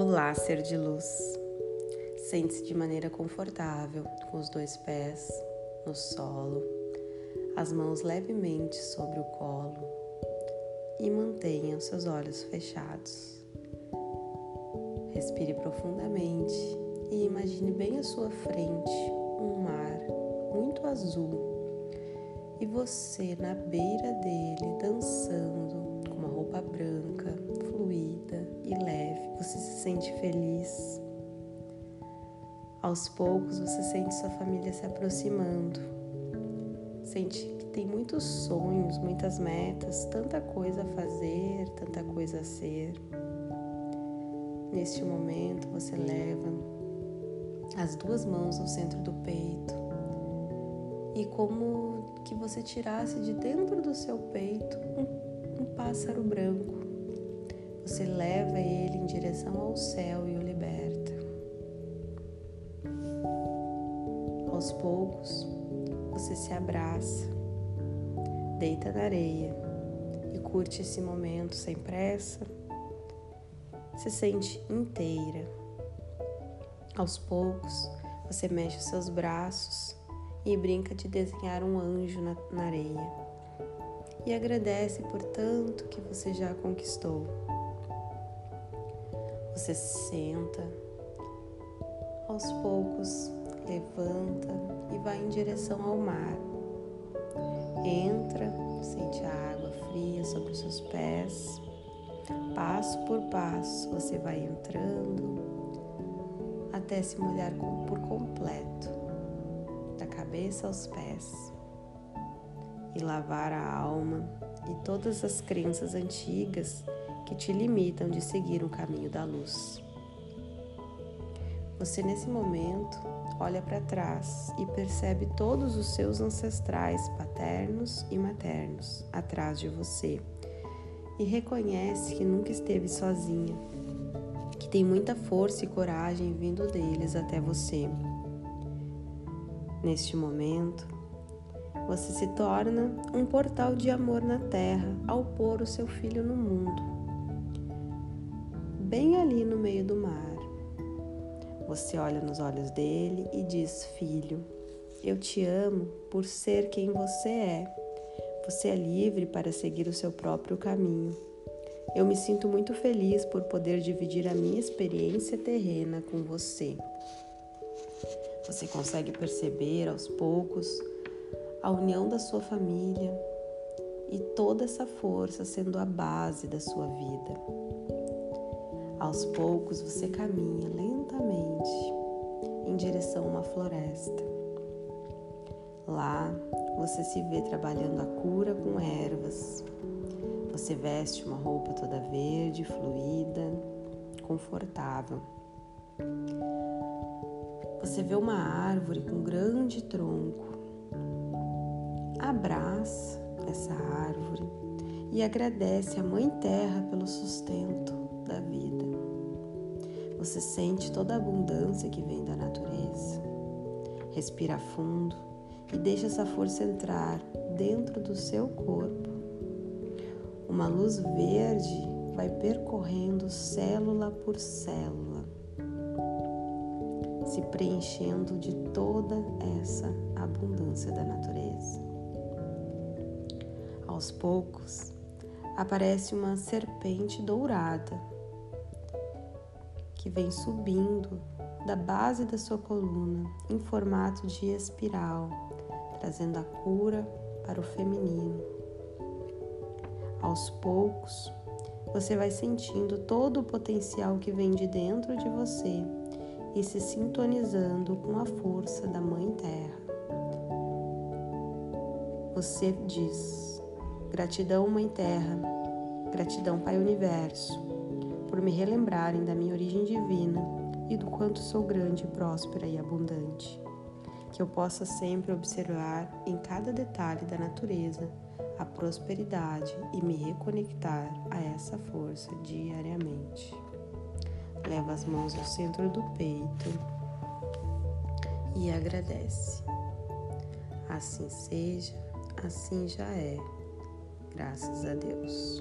Olá, ser de luz. Sente-se de maneira confortável, com os dois pés no solo, as mãos levemente sobre o colo e mantenha os seus olhos fechados. Respire profundamente e imagine bem à sua frente um mar muito azul e você na beira dele dançando com uma roupa branca, fluida e leve. Você se sente feliz. Aos poucos você sente sua família se aproximando. Sente que tem muitos sonhos, muitas metas, tanta coisa a fazer, tanta coisa a ser. Neste momento você leva as duas mãos ao centro do peito e como que você tirasse de dentro do seu peito um, um pássaro branco. Você leva ele em direção ao céu e o liberta. Aos poucos, você se abraça, deita na areia e curte esse momento sem pressa. Se sente inteira. Aos poucos, você mexe os seus braços e brinca de desenhar um anjo na, na areia. E agradece por tanto que você já conquistou. Você se senta, aos poucos levanta e vai em direção ao mar. Entra, sente a água fria sobre os seus pés. Passo por passo você vai entrando até se molhar por completo, da cabeça aos pés, e lavar a alma e todas as crenças antigas que te limitam de seguir o caminho da luz. Você, nesse momento, olha para trás e percebe todos os seus ancestrais paternos e maternos atrás de você e reconhece que nunca esteve sozinha, que tem muita força e coragem vindo deles até você. Neste momento, você se torna um portal de amor na terra ao pôr o seu filho no mundo bem ali no meio do mar. Você olha nos olhos dele e diz: Filho, eu te amo por ser quem você é. Você é livre para seguir o seu próprio caminho. Eu me sinto muito feliz por poder dividir a minha experiência terrena com você. Você consegue perceber aos poucos a união da sua família e toda essa força sendo a base da sua vida. Aos poucos você caminha lentamente em direção a uma floresta. Lá você se vê trabalhando a cura com ervas. Você veste uma roupa toda verde, fluida, confortável. Você vê uma árvore com grande tronco. Abraça essa árvore e agradece à Mãe Terra pelo sustento da vida. Você sente toda a abundância que vem da natureza. Respira fundo e deixa essa força entrar dentro do seu corpo. Uma luz verde vai percorrendo célula por célula, se preenchendo de toda essa abundância da natureza. Aos poucos, aparece uma serpente dourada que vem subindo da base da sua coluna em formato de espiral, trazendo a cura para o feminino. Aos poucos, você vai sentindo todo o potencial que vem de dentro de você e se sintonizando com a força da Mãe Terra. Você diz: Gratidão, Mãe Terra, gratidão, Pai Universo por me relembrarem da minha origem divina e do quanto sou grande, próspera e abundante. Que eu possa sempre observar em cada detalhe da natureza a prosperidade e me reconectar a essa força diariamente. Leva as mãos ao centro do peito e agradece. Assim seja, assim já é. Graças a Deus.